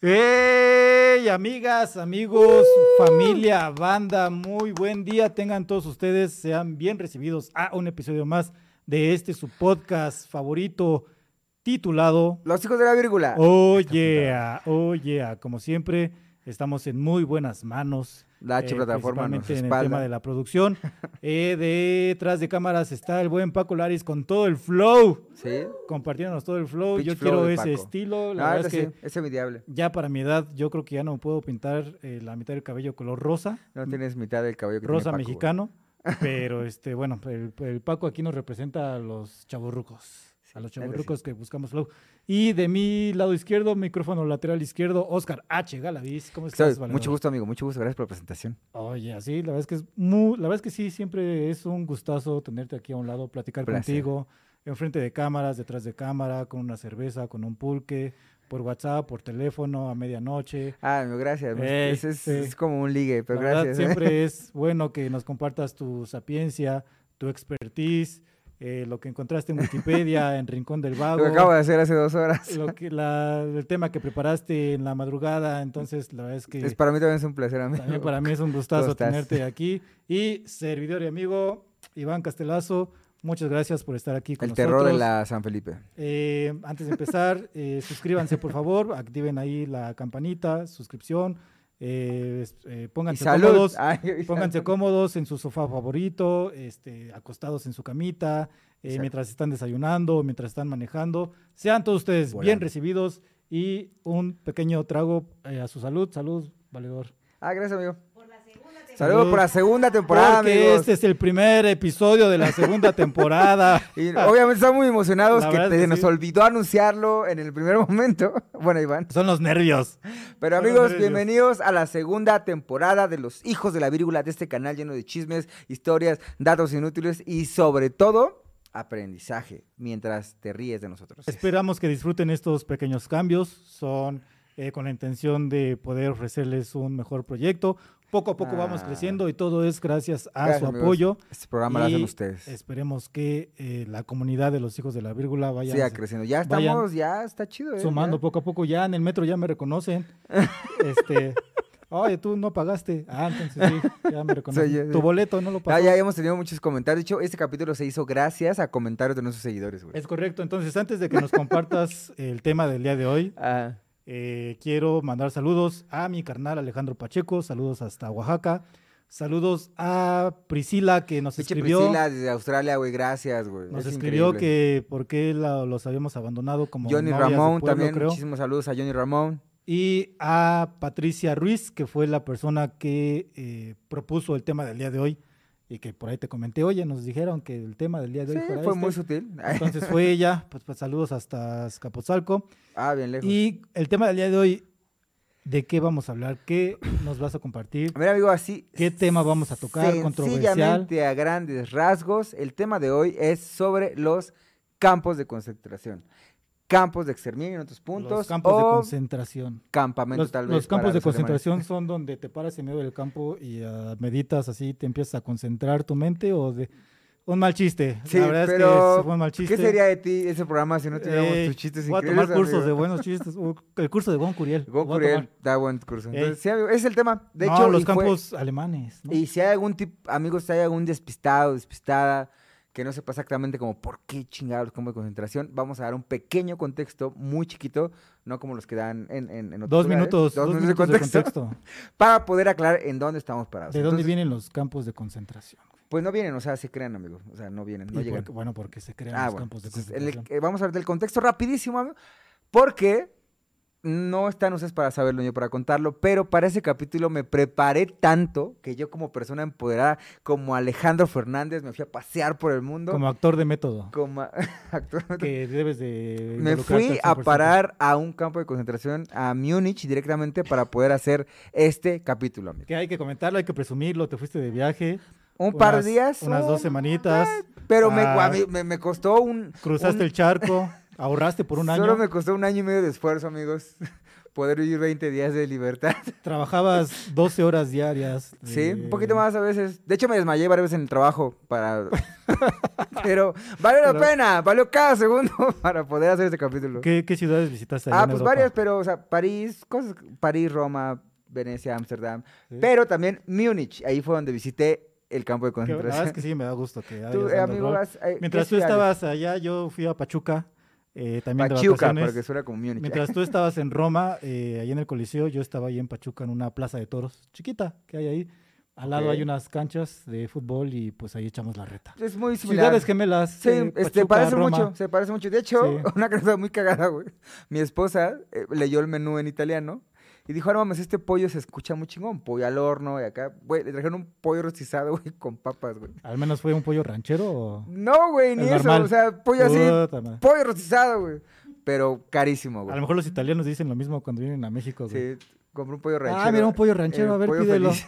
¡Hey, amigas, amigos, familia, banda! Muy buen día. Tengan todos ustedes, sean bien recibidos a un episodio más de este su podcast favorito titulado Los hijos de la vírgula. Oh yeah, oh yeah. Como siempre, estamos en muy buenas manos. La H eh, plataforma nos en el tema de la producción. Eh, detrás de cámaras está el buen Paco Laris con todo el flow, ¿Sí? compartiéndonos todo el flow. Pitch Yo flow quiero ese Paco. estilo. La Ah, verdad es que sí, envidiable. ya para mi edad, yo creo que ya no puedo pintar eh, la mitad del cabello color rosa, No tienes mitad del cabello que rosa tiene Paco, güey. mexicano. Pero este, bueno, el, el Paco aquí nos representa a los chavorrucos. A los neta sí. que buscamos flow. Y de mi lado izquierdo, micrófono lateral izquierdo, Oscar H. Galaviz. ¿Cómo estás, valedor? mucho gusto, amigo. Mucho gusto. Gracias por la presentación. Oye, así, la verdad es que es muy, la verdad es que sí, siempre es un gustazo tenerte aquí a un lado, platicar Placer. contigo, enfrente de cámaras, detrás de cámara, con una cerveza, con un pulque, por WhatsApp, por teléfono, a medianoche. Ah, gracias. Ey, es, es- sí. es como un ligue, pero la verdad, gracias. ¿eh? siempre es bueno que nos compartas tu sapiencia, tu expertise, eh, lo que encontraste en Wikipedia, en Rincón del Vago. Lo que acabo de hacer hace dos horas. lo que, la- el tema que preparaste en la madrugada, entonces la verdad es que Es, para mí también es un placer, amigo. también para mí es un gustazo tenerte aquí. Y servidor y amigo Iván Castelazo, muchas gracias por estar aquí con El nosotros. terror de la San Felipe. Eh, antes de empezar, eh, suscríbanse por favor, activen ahí la campanita, suscripción, eh, eh, pónganse cómodos. Ay, Pónganse cómodos en su sofá favorito, este, acostados en su camita, eh, mientras están desayunando, mientras están manejando. Sean todos ustedes bien recibidos y un pequeño trago eh, a su salud. Salud, valedor. Ah, gracias, amigo. Salud. Saludos por la segunda temporada, Porque amigos. este es el primer episodio de la segunda temporada. Y obviamente estamos muy emocionados La que, te- nos olvidó anunciarlo en el primer momento. Bueno, Iván. Son los nervios. Pero Son amigos, nervios. bienvenidos a la segunda temporada de Los Hijos de la Vírgula, de este canal lleno de chismes, historias, datos inútiles y sobre todo aprendizaje mientras te ríes de nosotros. Esperamos que disfruten estos pequeños cambios. Son eh, con la intención de poder ofrecerles un mejor proyecto. Poco a poco vamos Ah. creciendo y todo es gracias a Gracias, su amigos. apoyo. Este programa lo hacen ustedes. Esperemos que eh, la comunidad de los hijos de la vírgula vaya Siga creciendo. Ya estamos, ya está chido. ¿eh? sumando Ya. poco a poco. Ya en el metro ya me reconocen. este, oye, tú no pagaste. Ah, entonces sí, ya me reconocen. ya, ya. Tu boleto no lo Ya, pagó. ya hemos tenido muchos comentarios. De hecho, este capítulo se hizo gracias a comentarios de nuestros seguidores, güey. Es correcto. Entonces, antes de que nos compartas el tema del día de hoy, Ah, Eh, quiero mandar saludos a mi carnal Alejandro Pacheco, saludos hasta Oaxaca, saludos a Priscila que nos pinche escribió, Priscila desde Australia, güey. Gracias, güey. nos Es escribió increíble. que por qué la- los habíamos abandonado como Johnny Ramón pueblo, también. creo. Muchísimos saludos a Johnny Ramón. y a Patricia Ruiz que fue la persona que eh, propuso el tema del día de hoy y que por ahí te comenté, oye, nos dijeron que el tema del día de Sí, hoy fuera fue este". muy sutil. Entonces fue ella, pues, pues, saludos hasta Azcapotzalco. ah, bien lejos. Y el tema del día de hoy, ¿de qué vamos a hablar? ¿Qué nos vas a compartir? Mira, amigo, así. ¿Qué tema vamos a tocar? Controversial. A grandes rasgos, el tema de hoy es sobre los campos de concentración. Campos de exterminio en otros puntos. Los campos de concentración. campamento, Los, tal vez. los campos de concentración son donde te paras en medio del campo y ah, meditas así, te empiezas a concentrar tu mente o de un mal chiste. Sí, La verdad pero es que fue un mal chiste. ¿qué sería de ti ese programa si no tuviéramos Ey, tus chistes Voy a increíbles? tomar cursos amigo? de buenos chistes. uh, El curso de Gon Curiel. Gon Voy a Curiel da buen curso. Sí, amigo, es el tema. De no, hecho, los fue- campos alemanes. ¿no? Y si hay algún tipo, amigos, si hay algún despistado, despistada, que no sepa exactamente como por qué chingados los campos de concentración, vamos a dar un pequeño contexto muy chiquito, no como los que dan en, en, en otros Dos lugares, minutos, dos minutos de contexto. para poder aclarar en dónde estamos parados. ¿De dónde vienen los campos de concentración? Pues no vienen, o sea, se crean, amigos. O sea, no vienen, no llegan. porque- bueno, porque se crean Ah, los bueno. campos de el- concentración. eh, vamos a ver del contexto rapidísimo, amigo, porque no están ustedes para saberlo ni para contarlo, pero para ese capítulo me preparé tanto que yo como persona empoderada, como Alejandro Fernández, me fui a pasear por el mundo. Como actor de método. como actor. Que debes de. Me fui a 100%. parar a un campo de concentración a Múnich directamente para poder hacer este capítulo, amigo. Que hay que comentarlo, hay que presumirlo. Te fuiste de viaje. Un par de días. Unas dos semanitas. Pero me, Ah. me, me costó un... Cruzaste un- el charco. Ahorraste por un año. Solo me costó un año y medio de esfuerzo, amigos. poder vivir 20 días de libertad. Trabajabas 12 horas diarias. Sí, un poquito más a veces. De hecho, me desmayé varias veces en el trabajo para... Pero valió la Pero- pena, valió cada segundo para poder hacer este capítulo. ¿Qué, qué ciudades visitaste? Ah, en pues Europa? varias, pero, o sea, París, cosas, París, Roma, Venecia, Ámsterdam, Sí. pero también Múnich, ahí fue donde visité el campo de Que La verdad concentración. es que sí, me da gusto que hayas Tú, eh, amigo, eh, ¿qué Mientras tú ciudades? estabas allá, yo fui a Pachuca, eh, también de Pachuca, vacaciones. porque suena como Múnich. Mientras tú estabas en Roma, eh, ahí en el Coliseo, yo estaba ahí en Pachuca en una plaza de toros chiquita que hay ahí. Al lado hay unas canchas de fútbol y pues ahí echamos la reta. Es muy similar. Ciudades gemelas. Sí, eh, este, parece Roma. mucho, se parece mucho. De hecho, Sí. una cosa muy cagada, güey. Mi esposa eh, leyó el menú en italiano y dijo, "Ah, no mames, este pollo se escucha muy chingón, pollo al horno y acá, güey, le trajeron un pollo rostizado, güey, con papas, güey. Al menos fue un pollo ranchero o... No, güey, ni eso, o sea, pollo así, Puta pollo rostizado, güey. Pero carísimo, A güey. lo mejor los italianos dicen lo mismo cuando vienen a México. güey. Sí, compré un pollo ranchero. ah, mira un pollo ranchero, eh, a ver, pídelo. feliz.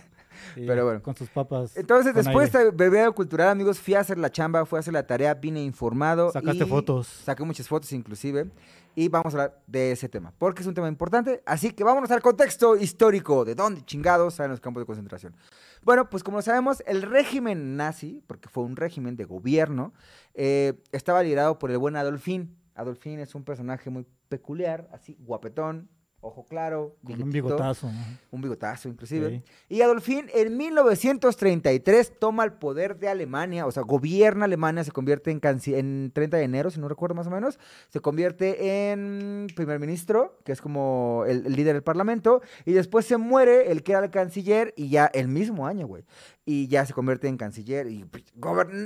Sí, Pero bueno. Con sus papas. Entonces, después de bebé cultural, amigos, fui a hacer la chamba, fui a hacer la tarea, vine informado. Sacaste y fotos. Saqué muchas fotos inclusive. Y vamos a hablar de ese tema, porque es un tema importante. Así que vámonos al contexto histórico de dónde chingados salen los campos de concentración. Bueno, pues como sabemos, el régimen nazi, porque fue un régimen de gobierno, eh, estaba liderado por el buen Adolfín. Adolfín es un personaje muy peculiar, así guapetón, ojo claro, Con un bigotazo. ajá. un bigotazo inclusive. Sí. Y Adolfín en 1933 toma el poder de Alemania, o sea, gobierna Alemania, se convierte en, en 30 de enero, si no recuerdo más o menos, se convierte en primer ministro, que es como el, el líder del parlamento, y después se muere el que era el canciller y ya el mismo año, güey. Y ya se convierte en canciller y pues,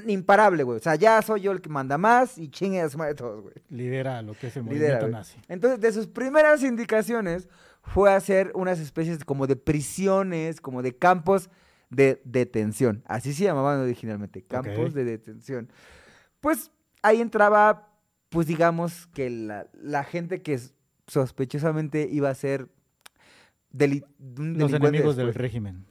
imparable, güey. O sea, ya soy yo el que manda más y chingue a madre todos, güey. Lidera lo que es el Lidera, movimiento güey. nazi. Entonces, de sus primeras indicaciones fue hacer unas especies como de prisiones, como de campos de detención. Así se llamaban originalmente, campos de detención. Pues ahí entraba, pues digamos que la, la gente que sospechosamente iba a ser deli- Los enemigos del régimen.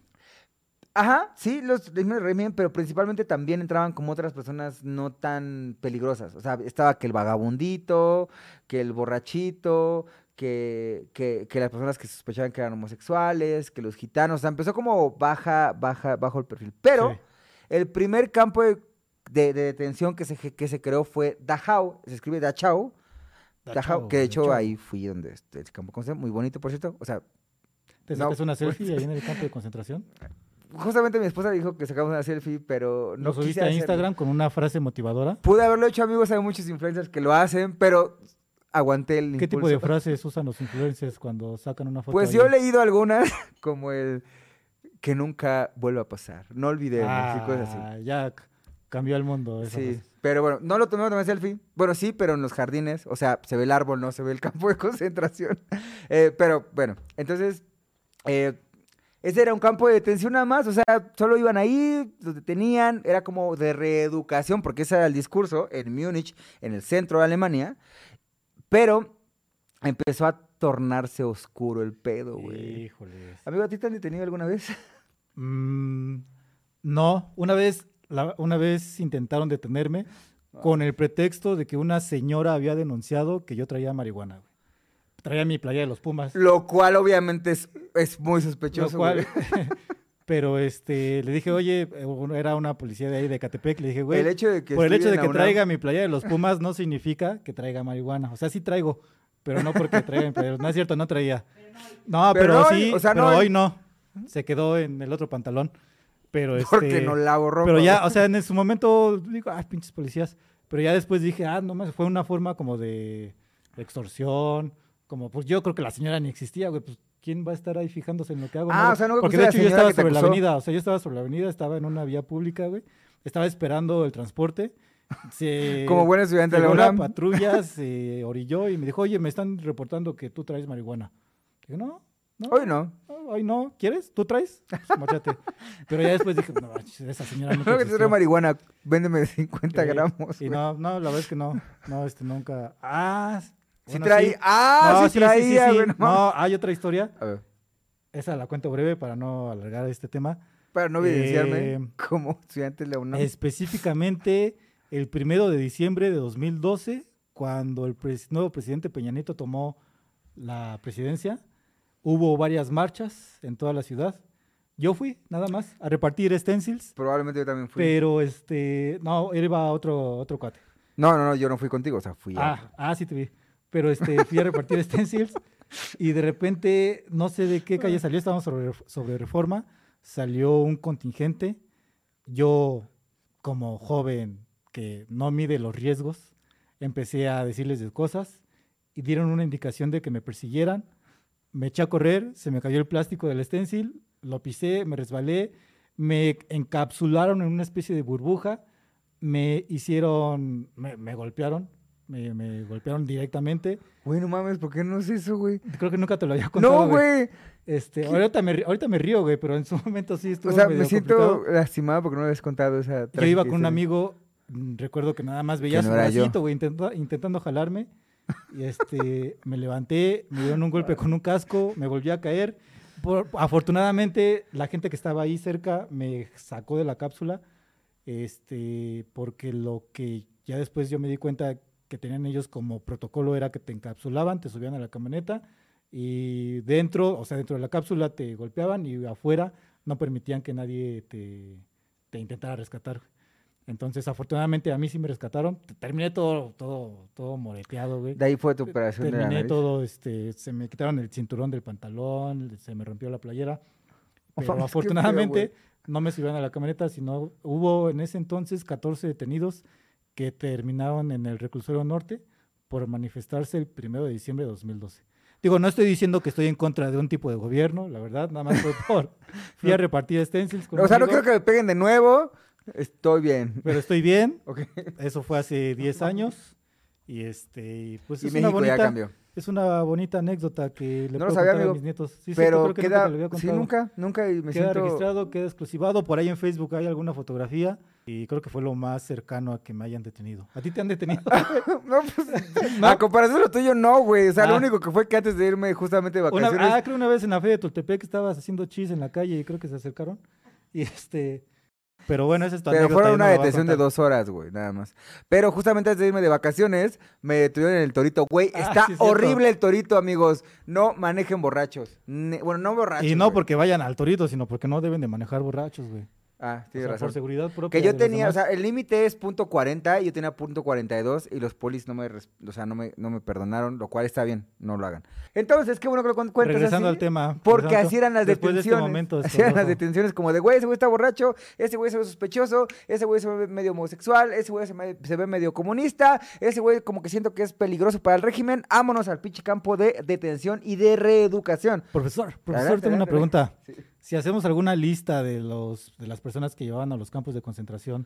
Ajá, sí, los enemigos del régimen, pero principalmente también entraban como otras personas no tan peligrosas. O sea, estaba que el vagabundito, que el borrachito, que, que, que las personas que sospechaban que eran homosexuales, que los gitanos. O sea, empezó como baja, baja, bajo el perfil. Pero Sí. el primer campo de, de- de detención que se, que se creó fue Dachau, se escribe Dachau. Dachau, que de hecho Dachau. ahí fui donde este, el campo de muy bonito, por cierto. O sea, ¿Te no, sacas una pues- selfie ahí en el campo de concentración? justamente mi esposa dijo que sacamos una selfie, pero no ¿Lo quise subiste a hacerlo. Instagram con una frase motivadora? Pude haberlo hecho, amigos. Hay muchos influencers que lo hacen, pero aguanté el ¿Qué tipo de frases usan los influencers cuando sacan una foto? Pues ahí? yo he leído algunas, como el que nunca vuelva a pasar. No olvidemos y cosas así. Ah, ya cambió el mundo. esa Sí, pero bueno, no lo tomé, tomé selfie. Bueno, sí, pero en los jardines, o sea, se ve el árbol, no se ve el campo de concentración. Eh, pero bueno, entonces, eh, ese era un campo de detención nada más, o sea, solo iban ahí, los detenían, era como de reeducación, porque ese era el discurso en Múnich, en el centro de Alemania, pero empezó a tornarse oscuro el pedo, güey. Híjoles. Amigo, ¿a ti te han detenido alguna vez? Mm, no, una vez, la- una vez intentaron detenerme con el pretexto de que una señora había denunciado que yo traía marihuana. güey. Traía mi playa de los Pumas. Lo cual obviamente es, es muy Lo sospechoso, cual, güey. pero este, le dije, oye, eh, era una policía de ahí de Catepec, le dije, güey, el hecho de que por el hecho de que la traiga mi playa de los Pumas no significa que traiga marihuana. O sea, sí traigo, pero no porque traiga mi playa. No es cierto, no traía. No, Pero pero, no hoy, sí, o sea, pero no hoy. hoy no. Se quedó en el otro pantalón. Pero Porque este, no lavo ropa. Pero ya, o sea, en su momento digo, ay, pinches policías. Pero ya después dije, ah, no más, fue una forma como de extorsión. Como, pues yo creo que la señora ni existía, güey. Pues, ¿quién va a estar ahí fijándose en lo que hago? Ah, no? o sea, no Porque de hecho yo estaba sobre la avenida. O sea, yo estaba sobre la avenida, estaba en una vía pública, güey. Estaba esperando el transporte. Se Como buen estudiante de la UNAM. patrulla, se orilló y me dijo, oye, me están reportando que tú traes marihuana. Dije, no, no. Hoy no. no, hoy no. ¿Quieres? ¿Tú traes? Pues. Pero ya después dije, no, esa señora nunca Creo que te trae marihuana. Véndeme 50 Sí, gramos. Y no, no, la verdad es que no. No, este nunca. Ah, Sí bueno, traía. Ah, No, sí, traía, güey. no mames. No, hay otra historia. A ver, Esa la cuento breve para no alargar este tema. para no evidenciarme Eh, como estudiante de la UNAM. Específicamente el primero de diciembre de 2012, cuando el pres- nuevo presidente Peña Nieto tomó la presidencia, hubo varias marchas en toda la ciudad. Yo fui, nada más, a repartir stencils, Probablemente yo también fui. pero este, no, él iba otro, otro cuate. No, no, no, yo no fui contigo, o sea, fui a... Ah, ah, sí te vi. Pero este, fui a repartir stencils y de repente, no sé de qué calle salió, estábamos sobre, reforma, salió un contingente. Yo, como joven que no mide los riesgos, empecé a decirles de cosas y dieron una indicación de que me persiguieran. Me eché a correr, se me cayó el plástico del stencil, lo pisé, me resbalé, me encapsularon en una especie de burbuja, me hicieron, me golpearon, me, me golpearon directamente. Güey, no mames, ¿por qué no es eso, güey? Creo que nunca te lo había contado. No, güey. Este, ahorita me, ri- ahorita me río, güey, pero en su momento sí estuvo O sea, medio me siento complicado. lastimado porque no me habías contado esa Yo iba con un amigo, mm, recuerdo que nada más veía no su bracito, güey, intenta- intentando jalarme. Y este, me levanté, me dieron un golpe con un casco, me volví a caer. Por- afortunadamente, la gente que estaba ahí cerca me sacó de la cápsula, este, porque lo que ya después yo me di cuenta que tenían ellos como protocolo era que te encapsulaban, te subían a la camioneta y dentro, o sea, dentro de la cápsula te golpeaban y afuera no permitían que nadie te, te intentara rescatar. Entonces, afortunadamente a mí sí me rescataron. Terminé todo, todo, todo moreteado, güey. De ahí fue tu operación de la Terminé nariz. todo, este, se me quitaron el cinturón del pantalón, se me rompió la playera. Pero feo, afortunadamente no me subieron a la camioneta, sino hubo en ese entonces 14 detenidos que terminaron en el reclusorio norte por manifestarse el primero de diciembre de 2012. Digo, no estoy diciendo que estoy en contra de un tipo de gobierno, la verdad, nada más fue por... Fui a repartir stencils con O sea, no quiero que me peguen de nuevo. Estoy bien. Pero estoy bien, Ok. eso fue hace 10 años. Y este, pues Y es una México ya bonita, cambió. es una bonita anécdota que le No lo puedo sabía, contar amigo, a mis nietos. Sí, Pero creo que nunca queda. te lo había Sí, nunca, nunca. Y me queda siento. registrado, queda exclusivado. Por ahí en Facebook hay alguna fotografía y creo que fue lo más cercano a que me hayan detenido. ¿A ti te han detenido? No, pues, A comparación de lo tuyo, no, güey. O sea, lo Ah. único que fue que antes de irme justamente de Una- vacaciones. ah, creo una vez en la feria de Tultepec estabas haciendo chis en la calle y creo que se acercaron. Y este... Pero bueno, esa es tu Pero fueron una detención de dos horas, güey, nada más. Pero justamente antes de irme de vacaciones, me detuvieron en el torito. Güey, Ah, está sí, es cierto. horrible el torito, amigos. No manejen borrachos. Ne- bueno, no borrachos. Y no güey. porque vayan al torito, sino porque no deben de manejar borrachos, güey. Ah, O tienes sea, razón. por seguridad propia. Que yo tenía, o sea, el límite es punto .40 y yo tenía punto .42 y los polis no me, o sea, no me, no me perdonaron, lo cual está bien, no lo hagan. Entonces, qué bueno que lo cu- cuentas Regresando así, al tema. Porque así eran las después de este detenciones. momento así eran las detenciones como de, güey, ese güey está borracho, ese güey se ve sospechoso, ese güey se ve medio homosexual, ese güey se, me- se ve medio comunista, ese güey como que siento que es peligroso para el régimen, vámonos al pinche campo de detención y de reeducación. Profesor, profesor, Adelante, tengo una pregunta. Sí. Si hacemos alguna lista de los de las personas que llevaban a los campos de concentración,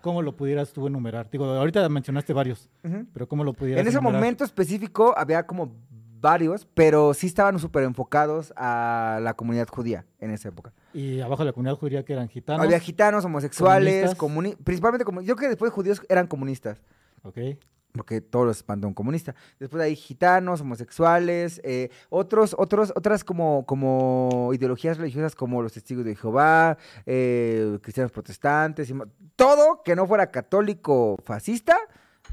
¿cómo lo pudieras tú enumerar? Digo, ahorita mencionaste varios, Ujú. pero ¿cómo lo pudieras En ese enumerar? momento específico había como varios, pero sí estaban súper enfocados a la comunidad judía en esa época. Y abajo de la comunidad judía que eran gitanos. Había gitanos, homosexuales, comuni- principalmente yo creo que después judíos eran comunistas, Ok. porque todos los espantó un comunista. Después hay gitanos, homosexuales, eh, otros, otros, otras como, como ideologías religiosas como los testigos de Jehová, eh, cristianos protestantes, todo que no fuera católico fascista,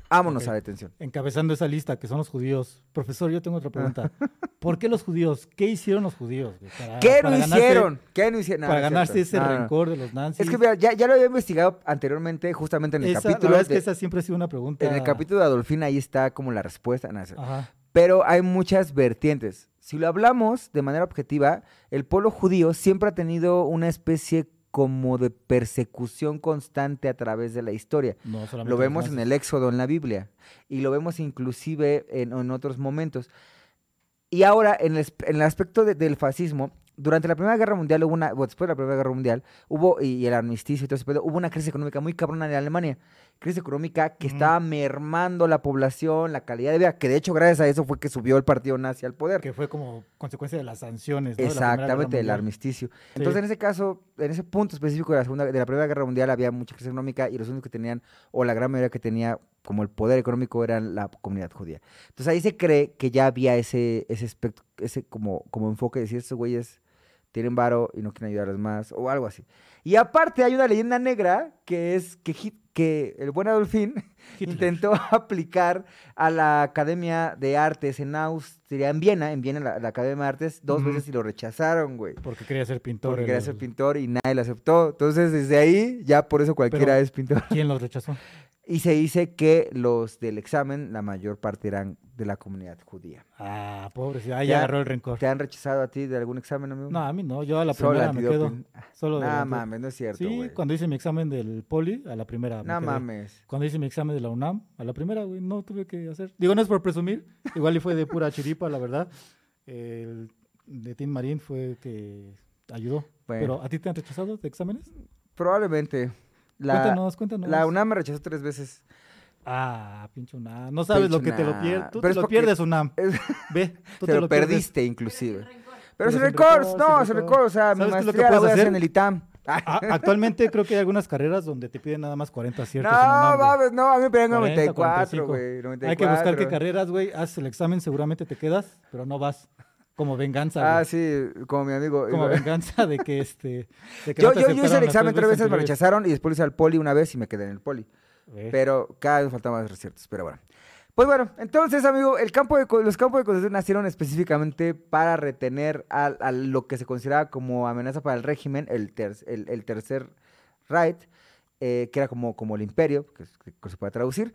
vámonos Ok. a la detención. Encabezando esa lista, que son los judíos. Profesor, yo tengo otra pregunta. ¿Por qué los judíos? ¿Qué hicieron los judíos? para- ¿Qué no ganarse- hicieron? ¿Qué no hicieron? Para ganarse ese rencor de los nazis. Es que mira, ya, ya lo había investigado anteriormente, justamente en el Esa- la capítulo. verdad es que de- esa siempre ha sido una pregunta. En el capítulo de Adolfina ahí está como la respuesta. cierto. Ajá. Pero hay muchas vertientes. Si lo hablamos de manera objetiva, el pueblo judío siempre ha tenido una especie como de persecución constante a través de la historia. No Lo vemos en el Éxodo, en la Biblia, y lo vemos inclusive en, en otros momentos. Y ahora, en el, esp- en el aspecto de- del fascismo, durante la Primera Guerra Mundial, hubo una, bueno, después de la Primera Guerra Mundial, hubo, y, y el armisticio y todo ese pedo, hubo una crisis económica muy cabrona en Alemania. Crisis económica que estaba mermando la población, la calidad de vida, que de hecho gracias a eso fue que subió el partido nazi al poder. Que fue como consecuencia de las sanciones. ¿no? Exactamente, el Mundial. armisticio. Entonces, en ese caso, en ese punto específico de la, segunda, de la Primera Guerra Mundial había mucha crisis económica y los únicos que tenían, o la gran mayoría que tenía como el poder económico eran la comunidad judía. Entonces ahí se cree que ya había ese, ese aspecto, ese como, como enfoque de decir, estos güeyes tienen varo y no quieren ayudarles más, o algo así. Y aparte hay una leyenda negra que es que, Hit- que el buen Adolfín Hitler. intentó aplicar a la Academia de Artes en Austria, en Viena, en Viena, la, la Academia de Artes, dos veces y lo rechazaron, güey. Porque quería ser pintor. Porque el- quería ser pintor y nadie lo aceptó. Entonces, desde ahí, ya por eso cualquiera Pero- es pintor. ¿Quién los rechazó? Y se dice que los del examen, la mayor parte eran de la comunidad judía. Ah, pobre. Ya- agarró el rencor. ¿Te han rechazado a ti de algún examen, amigo? No, a mí no. Yo a la Solo primera me quedo. antidoping. Solo mames, no es cierto, Sí, cuando hice mi examen del poli, a la primera. me No mames. Cuando hice mi examen de la UNAM, a la primera, güey, no tuve que hacer. Digo, no es por presumir, igual y fue de pura chiripa, la verdad. El de Tim Marín fue que ayudó. Bueno. Pero, ¿a ti te han rechazado de exámenes? Probablemente. La, cuéntanos, cuéntanos. la UNAM me rechazó tres veces. Ah, pinche UNAM. No sabes lo que te lo pierdes. Tú Pero te lo porque- pierdes, UNAM. Es- Ve, tú te, te, lo, pierdes. perdiste, inclusive. Pero, rencor, rencor, no, rencor. rencor. O sea, mi ¿Sabes qué es lo que maestría la voy a hacer en el ITAM. Ah, actualmente creo que hay algunas carreras donde te piden nada más 40 aciertos. en No, mames, no, a mí me 40, 94, 45. güey. 94. Hay que buscar qué carreras, güey. Haces el examen, seguramente te quedas, pero no vas. Como venganza, Ah, sí, como mi amigo. Como venganza de que este. de que Yo, no yo, yo hice el examen tres veces, me rechazaron y después hice al poli una vez y me quedé en el poli. Ve. Pero cada vez faltaban más aciertos, pero bueno. Pues bueno, entonces, amigo, el campo de, los campos de concentración nacieron específicamente para retener a, a lo que se consideraba como amenaza para el régimen, el, ter- el, el tercer Reich, eh, que era como, como el imperio, que se puede traducir,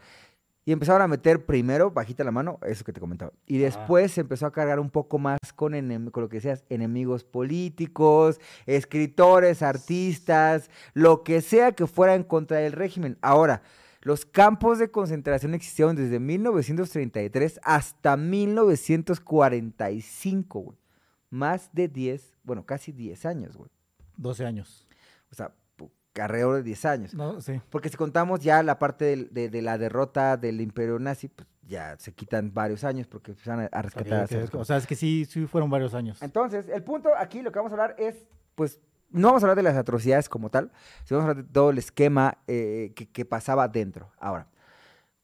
y empezaron a meter primero, bajita la mano, eso que te comentaba, y después se empezó a cargar un poco más con, enem- con lo que decías, enemigos políticos, escritores, artistas, lo que sea que fuera en contra del régimen. Ahora, los campos de concentración existieron desde 1933 hasta 1945, güey. Más de 10, bueno, casi 10 años, güey. 12 años. O sea, alrededor de 10 años. No, sí. Porque si contamos ya la parte de, de la derrota del imperio nazi, pues ya se quitan varios años porque empiezan a, a rescatar. a. O sea, es que sí, sí fueron varios años. entonces, el punto aquí, lo que vamos a hablar es, pues, no vamos a hablar de las atrocidades como tal, sino vamos a hablar de todo el esquema eh, que, que pasaba dentro. Ahora,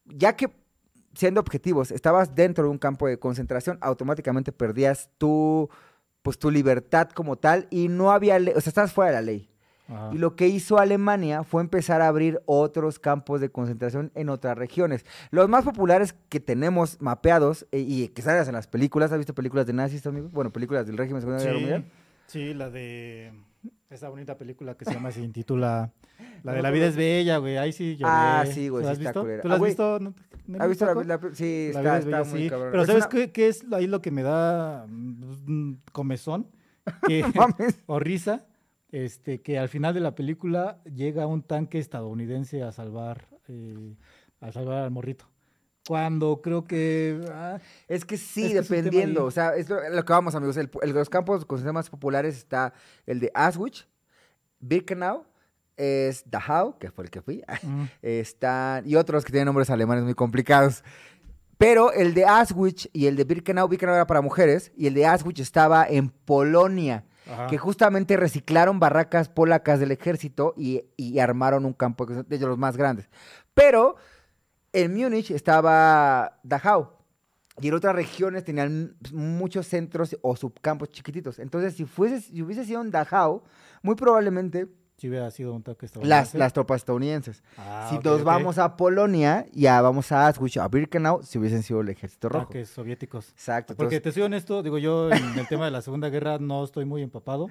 ya que, siendo objetivos, estabas dentro de un campo de concentración, automáticamente perdías tu, pues, tu libertad como tal y no había ley, o sea, estabas fuera de la ley. Ajá. Y lo que hizo Alemania fue empezar a abrir otros campos de concentración en otras regiones. Los más populares que tenemos mapeados eh, y que salen en las películas, ¿has visto películas de nazis, amigo? Bueno, películas del régimen Segunda Guerra Mundial. Sí, la de esa bonita película que se llama, se intitula La de La vida es bella, güey. Ahí sí lloré. Ah, sí, güey, ¿Tú la sí has visto? culera. ¿Tú la Ah, has güey, visto? ¿No- no ¿Has visto la, la- Sí, La está, bella, muy sí. cabrón. Pero Es ¿sabes una- qué, qué es ahí lo que me da mm, comezón? Que, o risa, este, que al final de la película llega un tanque estadounidense a salvar, eh, a salvar al morrito. Cuando creo que... ah, Es que sí, Es que dependiendo. O sea, es lo, lo que vamos, amigos. El, el- los campos concentración más populares está el de Auschwitz, Birkenau, es Dachau, que fue el que fui. mm, Están, y otros que tienen nombres alemanes muy complicados. Pero el de Auschwitz y el de Birkenau, Birkenau era para mujeres, y el de Auschwitz estaba en Polonia, que justamente reciclaron barracas polacas del ejército y, armaron un campo de de los más grandes. Pero en Múnich estaba Dachau. Y en otras regiones tenían muchos centros o subcampos chiquititos. Entonces, si, fuese, si hubiese sido en Dachau, muy probablemente Si hubiera sido un las, estadounidense. las tropas estadounidenses. Ah, si ok, nos ok. vamos a Polonia, ya vamos a Auschwitz, a Birkenau, si hubiesen sido el ejército rojo. Tanques soviéticos. Exacto. Porque entonces- te soy honesto, digo yo, en el tema de la Segunda Guerra no estoy muy empapado.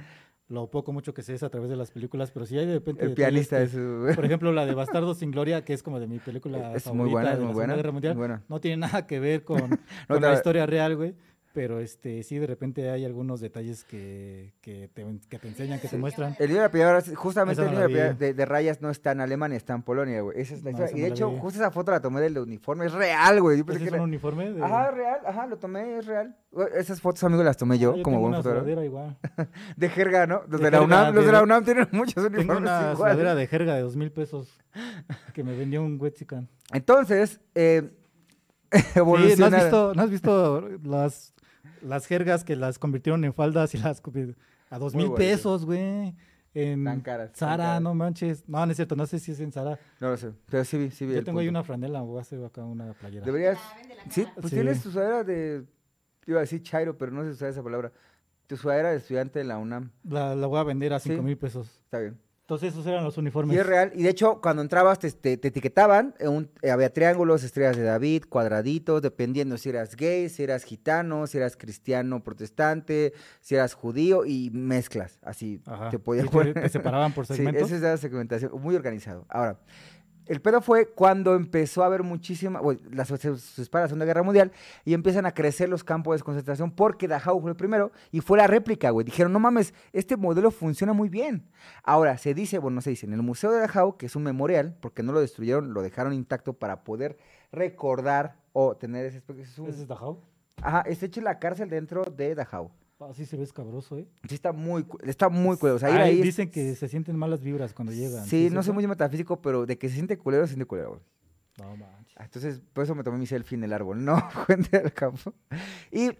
Lo poco mucho que sé es a través de las películas, pero si hay de repente. el pianista es... Por ejemplo, la de Bastardo sin Gloria, que es como de mi película Es favorita muy buena, de es la muy Segunda buena. Guerra Mundial. muy buena. No tiene nada que ver con, con No, la te- historia real, güey. Pero este, sí, de repente hay algunos detalles que, que, te, que te enseñan, que te muestran. El niño de la piedra, justamente el la de, de, de rayas no está en Alemania, está en Polonia, güey. Esa es la No, historia. Y de hecho, justo esa foto la tomé del uniforme. Es real, güey. Yo pensé ¿Ese que es era- un uniforme? De... Ajá, real, ajá, lo tomé, es real. Esas fotos, amigo, las tomé yo, como tengo buen una fotógrafo. igual. De jerga, ¿no? Los de, la UNAM, los de la UNAM tienen muchos Tengo uniformes una iguales. sudadera de jerga de dos mil pesos que me vendió un Wexican. Entonces, eh, Sí, ¿no has visto, ¿no has visto las, las jergas que las convirtieron en faldas y las a dos mil pesos, güey? En Tan caras, tan Zara, caras. no manches. No, no es cierto, no sé si es en Zara. No lo sé, pero sí vi, sí vi Yo el tengo ahí una franela, voy a hacer acá una playera. Deberías... Sí, pues Sí. tienes tu sudadera de... Iba a decir chairo, pero no sé si usar esa palabra. Tu sudadera de estudiante de la UNAM. La, la voy a vender a Sí. cinco mil pesos. Está bien. Entonces esos eran los Y uniformes. es real. Y de hecho, cuando entrabas, te, te- te etiquetaban. eh, un- eh, había triángulos, estrellas de David, cuadraditos, dependiendo si eras gay, si eras gitano, si eras cristiano protestante, si eras judío y mezclas. Así Ajá. te podían Y te, te separaban por Sí, segmentos. esa es la segmentación, muy organizado. Ahora, el pedo fue cuando empezó a haber muchísima, bueno, la, se, se dispara la Segunda Guerra Mundial y empiezan a crecer los campos de concentración porque Dachau fue el primero y fue la réplica, güey. Dijeron, no mames, este modelo funciona muy bien. Ahora, se dice, bueno, no se dice, en el Museo de Dachau, que es un memorial, porque no lo destruyeron, lo dejaron intacto para poder recordar o tener ese... es un- ¿Ese es Dachau? Ajá, está hecho en la cárcel dentro de Dachau. Así se ve escabroso, ¿eh? Sí, está muy, está muy cuero. O sea, ir Ay, ahí es- dicen que se sienten malas vibras cuando llegan. Sí, ¿es no cierto? muy metafísico, pero de que se siente culero, se siente culero, güey. No manches. Ah, Entonces, por eso me tomé mi selfie en el árbol, no gente del campo. Y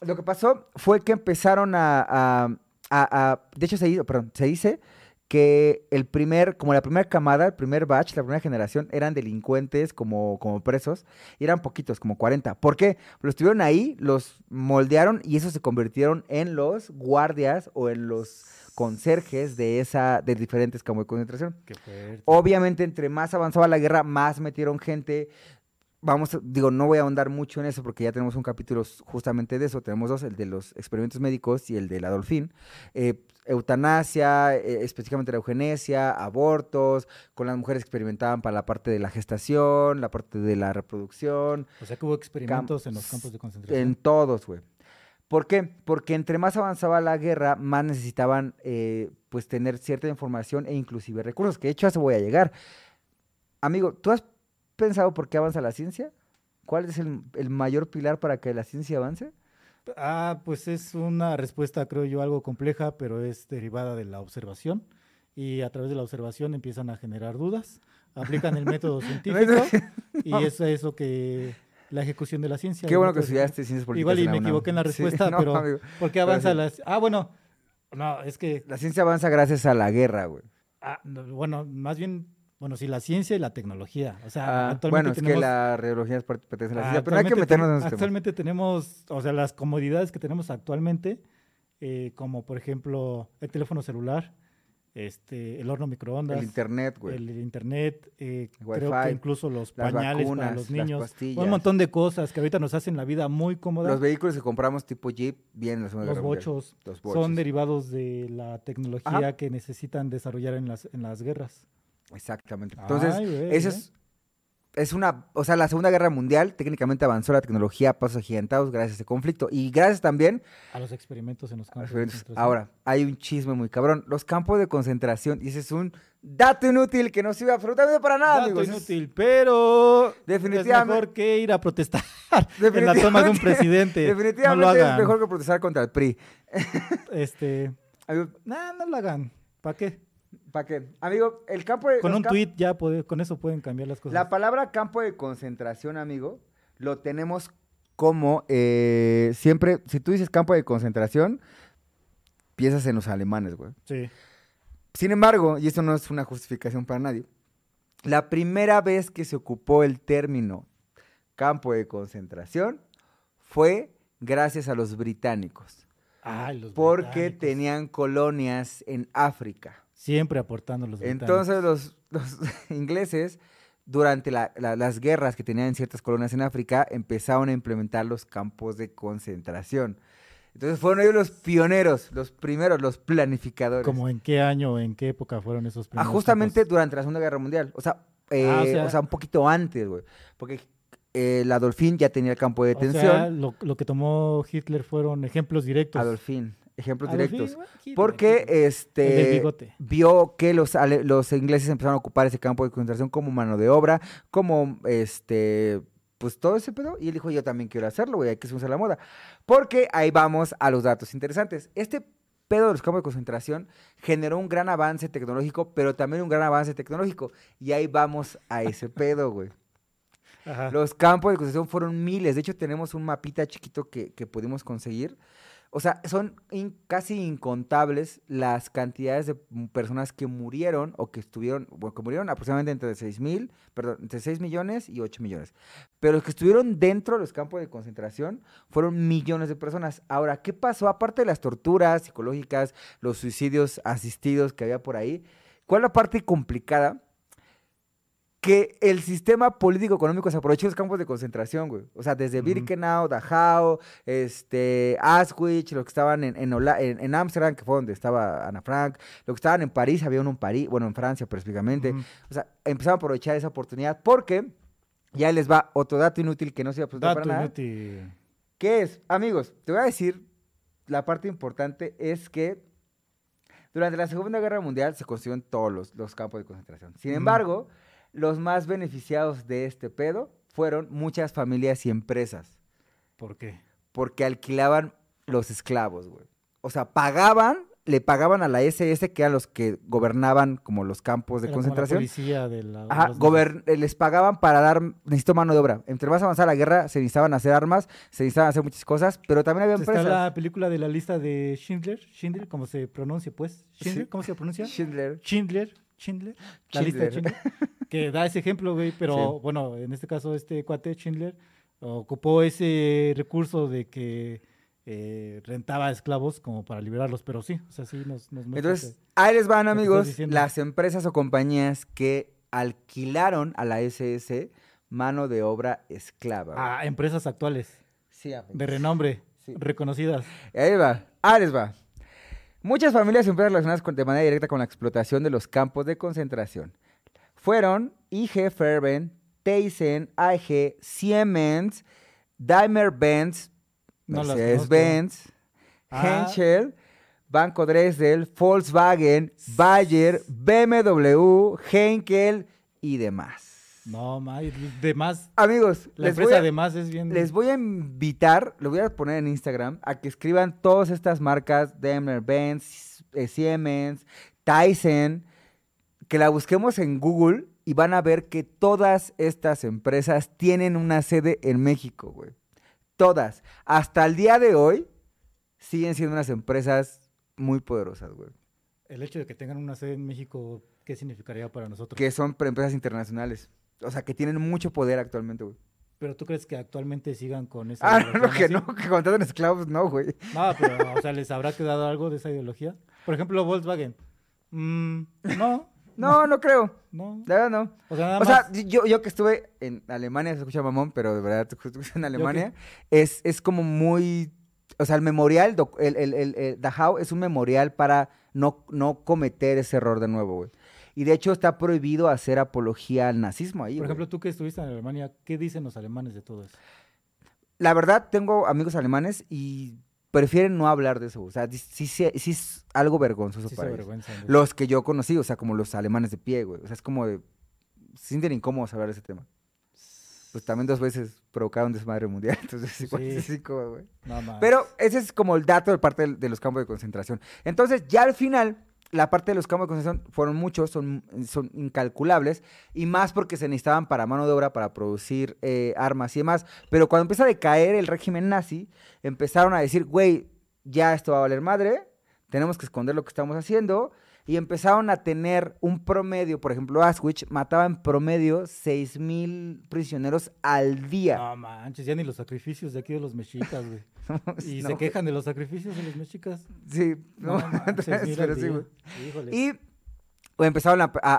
lo que pasó fue que empezaron a, a- a- a- de hecho, se, dice- perdón, se dice que el primer, como la primera camada, el primer batch, la primera generación, eran delincuentes como, como presos, y eran poquitos, como 40. ¿Por qué? Los tuvieron ahí, los moldearon, y esos se convirtieron en los guardias o en los conserjes de esa, de diferentes campos de concentración. Qué. Obviamente, entre más avanzaba la guerra, más metieron gente. Vamos, digo, no voy a ahondar mucho en eso porque ya tenemos un capítulo justamente de eso. Tenemos dos, el de los experimentos médicos y el de la Dolphin. Eh, eutanasia, eh, específicamente la eugenesia, abortos, con las mujeres experimentaban para la parte de la gestación, la parte de la reproducción, O sea que hubo experimentos en los campos de concentración. en todos, güey. ¿Por qué? Porque entre más avanzaba la guerra, más necesitaban eh, pues tener cierta información e inclusive recursos, que de hecho a eso voy a llegar. Amigo, ¿tú has pensado por qué avanza la ciencia? ¿Cuál es el, el mayor pilar para que la ciencia avance? Ah, pues es una respuesta, creo yo, algo compleja, pero es derivada de la observación. Y a través de la observación empiezan a generar dudas, aplican el método científico y es eso que la ejecución de la ciencia. Qué bueno que estudiaste ciencias políticas. Igual y en me UNAM. equivoqué en la Sí, respuesta, no, pero amigo, ¿por qué avanza sí. las...? Ah, bueno, no, es que, La ciencia avanza gracias a la guerra, güey. ah, no, bueno, más bien, bueno, sí, la ciencia y la tecnología. O sea, Ah, actualmente bueno, es que la radiología es parte- pertenece a la Ah, ciencia, pero no hay que meternos en esos. Actualmente tenemos, o sea, las comodidades que tenemos actualmente, eh, como por ejemplo el teléfono celular, este, el horno microondas, El internet, güey. el internet, eh, creo que incluso los pañales para los niños, un montón de cosas que ahorita nos hacen la vida muy cómoda. Los vehículos que compramos tipo Jeep vienen Los Mundial. bochos Los bochos. son derivados de la tecnología que necesitan desarrollar en las, en las guerras. Exactamente. Entonces, Ay, ¿eh? es, es una, o sea, la Segunda Guerra Mundial técnicamente avanzó la tecnología a pasos agigantados gracias a ese conflicto y gracias también A los experimentos en los campos. de concentración. Ahora, hay un chisme muy cabrón. Los campos de concentración, y ese es un dato inútil que no sirve absolutamente para nada, Dato amigos. Inútil, pero Definitivamente- es mejor que ir a protestar en la toma de un presidente. Definitivamente no lo es mejor que protestar contra el PRI. Este, nah, no lo hagan. ¿Para qué? ¿Para qué? Amigo, el campo de... Con un camp- tweet ya puede, con eso pueden cambiar las cosas. La palabra campo de concentración, amigo, lo tenemos como eh, siempre, si tú dices campo de concentración, piensas en los alemanes, güey. Sí. Sin embargo, y esto no es una justificación para nadie, la primera vez que se ocupó el término campo de concentración fue gracias a los británicos, Ay, los porque británicos. tenían colonias en África. Siempre aportando los. Entonces los, los ingleses, durante la- la- las guerras que tenían en ciertas colonias en África, empezaron a implementar los campos de concentración. Entonces fueron ellos los pioneros, los primeros, los planificadores. ¿Como en qué año o en qué época fueron esos Ah, primeros justamente campos? durante la Segunda Guerra Mundial. O sea, eh, Ah, o o, sea- sea, un poquito antes, güey. Porque eh, la Dolphin ya tenía el campo de O detención. sea, lo, lo que tomó Hitler fueron ejemplos directos. Adolfín, ejemplos directos. Porque este bigote. vio que los, ale- los ingleses empezaron a ocupar ese campo de concentración como mano de obra, como este pues todo ese pedo. Y él dijo, yo también quiero hacerlo, güey, hay que usar la moda. Porque ahí vamos a los datos interesantes. Este pedo de los campos de concentración generó un gran avance tecnológico, pero también un gran avance tecnológico. Y ahí vamos a ese pedo, güey. Ajá. Los campos de concentración fueron miles. De hecho, tenemos un mapita chiquito que, que pudimos conseguir. O sea, son casi incontables las cantidades de m- personas que murieron o que estuvieron, bueno, que murieron aproximadamente entre 6 mil, perdón, entre 6 millones y 8 millones. Pero los que estuvieron dentro de los campos de concentración fueron millones de personas. Ahora, ¿qué pasó? Aparte de las torturas psicológicas, los suicidios asistidos que había por ahí, ¿Cuál es la parte complicada? Que el sistema político-económico se aprovechó de los campos de concentración, güey. O sea, desde. Birkenau, Dachau, este, Auschwitz, los que estaban en en en que fue donde estaba Ana Frank, los que estaban en París, había uno en París, bueno, en Francia. Ujú. O sea, empezaron a aprovechar esa oportunidad porque ya les va otro dato inútil que no se iba a presentar Dato para nada. inútil. ¿Qué es? Amigos, te voy a decir, la parte importante es que durante la Segunda Guerra Mundial se construyeron todos los, los campos de concentración. Sin embargo, los más beneficiados de este pedo fueron muchas familias y empresas, ¿Por qué? porque alquilaban los esclavos, güey. O sea, pagaban, le pagaban a la SS, que eran los que gobernaban como los campos de Era como la concentración. policía de la- Ajá, les pagaban para dar, necesito mano de obra. Entre más avanzada la guerra, se necesitaban hacer armas, se necesitaban hacer muchas cosas, pero también había Está empresas. la película de la lista de Schindler, Schindler, ¿cómo se pronuncia, pues? Schindler, Sí. ¿cómo se pronuncia? Schindler. Schindler, Schindler, la lista de Schindler. Schindler, que da ese ejemplo, güey, pero Sí. bueno, en este caso este cuate Schindler ocupó ese recurso de que eh, rentaba esclavos como para liberarlos, pero sí, o sea, sí nos, nos Entonces, que- ahí les van, amigos, las empresas o compañías que alquilaron a la SS mano de obra esclava. güey. a empresas actuales sí, amigos. de renombre, Sí. reconocidas. Ahí va, ahí les va. Muchas familias y empresas relacionadas con- de manera directa con la explotación de los campos de concentración fueron IG Farben, Thyssen, AEG, Siemens, Daimler-Benz, No Mercedes-Benz, Ah. Henschel, Banco Dresdel, Volkswagen, Bayer, BMW, Henkel y demás. No, ma, de más, Amigos, la les voy, empresa a, de más es bien... les voy a invitar, lo voy a poner en Instagram, a que escriban todas estas marcas, Daimler-Benz, eh, Siemens, Tyson, que la busquemos en Google y van a ver que todas estas empresas tienen una sede en México, güey. Todas. Hasta el día de hoy siguen siendo unas empresas muy poderosas, güey. El hecho de que tengan una sede en México, ¿qué significaría para nosotros? Que son pre- empresas internacionales. O sea, que tienen mucho poder actualmente, güey. Pero tú crees que actualmente sigan con esa Ah, no, ideología que nazi? no, que contratan esclavos, no, güey. No, pero, o sea, ¿les habrá quedado algo de esa ideología? Por ejemplo, Volkswagen. Mm, no, No, no creo. no. La verdad, no. O sea, nada O sea, más. yo, yo que estuve en Alemania, se escucha mamón, pero de verdad, en Alemania, es, es como muy. O sea, el memorial, el, el, el, el Dachau es un memorial para no, no cometer ese error de nuevo, güey. Y de hecho está prohibido hacer apología al nazismo ahí. Por güey. ejemplo, tú que estuviste en Alemania, ¿qué dicen los alemanes de todo eso? La verdad, tengo amigos alemanes y prefieren no hablar de eso. O sea, sí, sí, sí es algo vergonzoso Sí para ellos. Los que yo conocí, o sea, como los alemanes de pie, güey. O sea, es como de. Se sienten incómodos hablar de ese tema. Pues también dos veces provocaron desmadre mundial. Entonces, Sí. güey. Más. Pero ese es como el dato de parte de los campos de concentración. Entonces, ya al final, la parte de los campos de concentración fueron muchos, son, son incalculables, y más porque se necesitaban para mano de obra, para producir eh, armas y demás. Pero cuando empieza a decaer el régimen nazi, empezaron a decir, güey, ya esto va a valer madre, tenemos que esconder lo que estamos haciendo. Y empezaron a tener un promedio, por ejemplo, Auschwitz mataba en promedio 6 mil prisioneros al día. No manches, ya ni los sacrificios de aquí de los mexicas, güey. Y No, se quejan de los sacrificios de los mexicas. Sí, no, manches, mira pero sí, güey. Y empezaron a, a-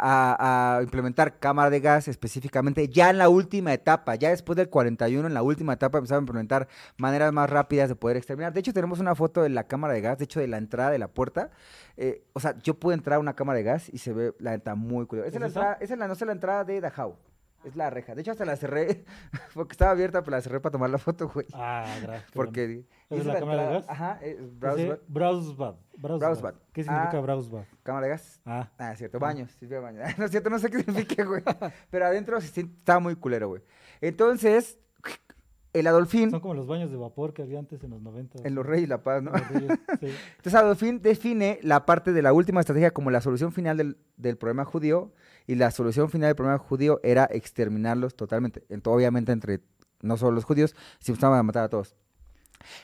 a- a implementar cámara de gas específicamente ya en la última etapa, ya después del 41, en la última etapa empezaron a implementar maneras más rápidas de poder exterminar. De hecho, tenemos una foto de la cámara de gas, de hecho, de la entrada de la puerta. Eh, o sea, yo pude entrar a una cámara de gas y se ve la neta muy curiosa. Esa es, la entrada, esa es la, no es la entrada de Dachau. Es la reja. De hecho, hasta la cerré, porque estaba abierta, pero la cerré para tomar la foto, güey. Ah, gracias. Porque... ¿Es la cámara de gas? Ajá. Brausbad. Brausbad. Brausbad. ¿Qué significa Ah. Brausbad? Cámara de gas. Ah, Ah, es cierto, baño, sirve de baño. No es cierto, no sé qué significa, güey. Pero adentro siente- estaba muy culero, güey. Entonces, el Adolfín, son como los baños de vapor que había antes en los 90. en Los Reyes y la Paz, ¿no? Los Reyes, sí. Entonces, Adolfín define la parte de la última estrategia como la solución final del, del problema judío. Y la solución final del problema judío era exterminarlos totalmente. Ent- obviamente, entre no solo los judíos, sino empezaban a matar a todos.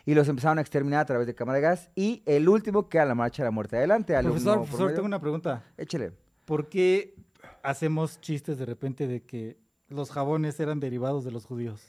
Y los empezaron a exterminar a través de cámara de gas. Y el último que a la marcha de la muerte. Adelante, alumno Profesor, profesor, tengo una pregunta. Échele. ¿Por qué hacemos chistes de repente de que los jabones eran derivados de los judíos?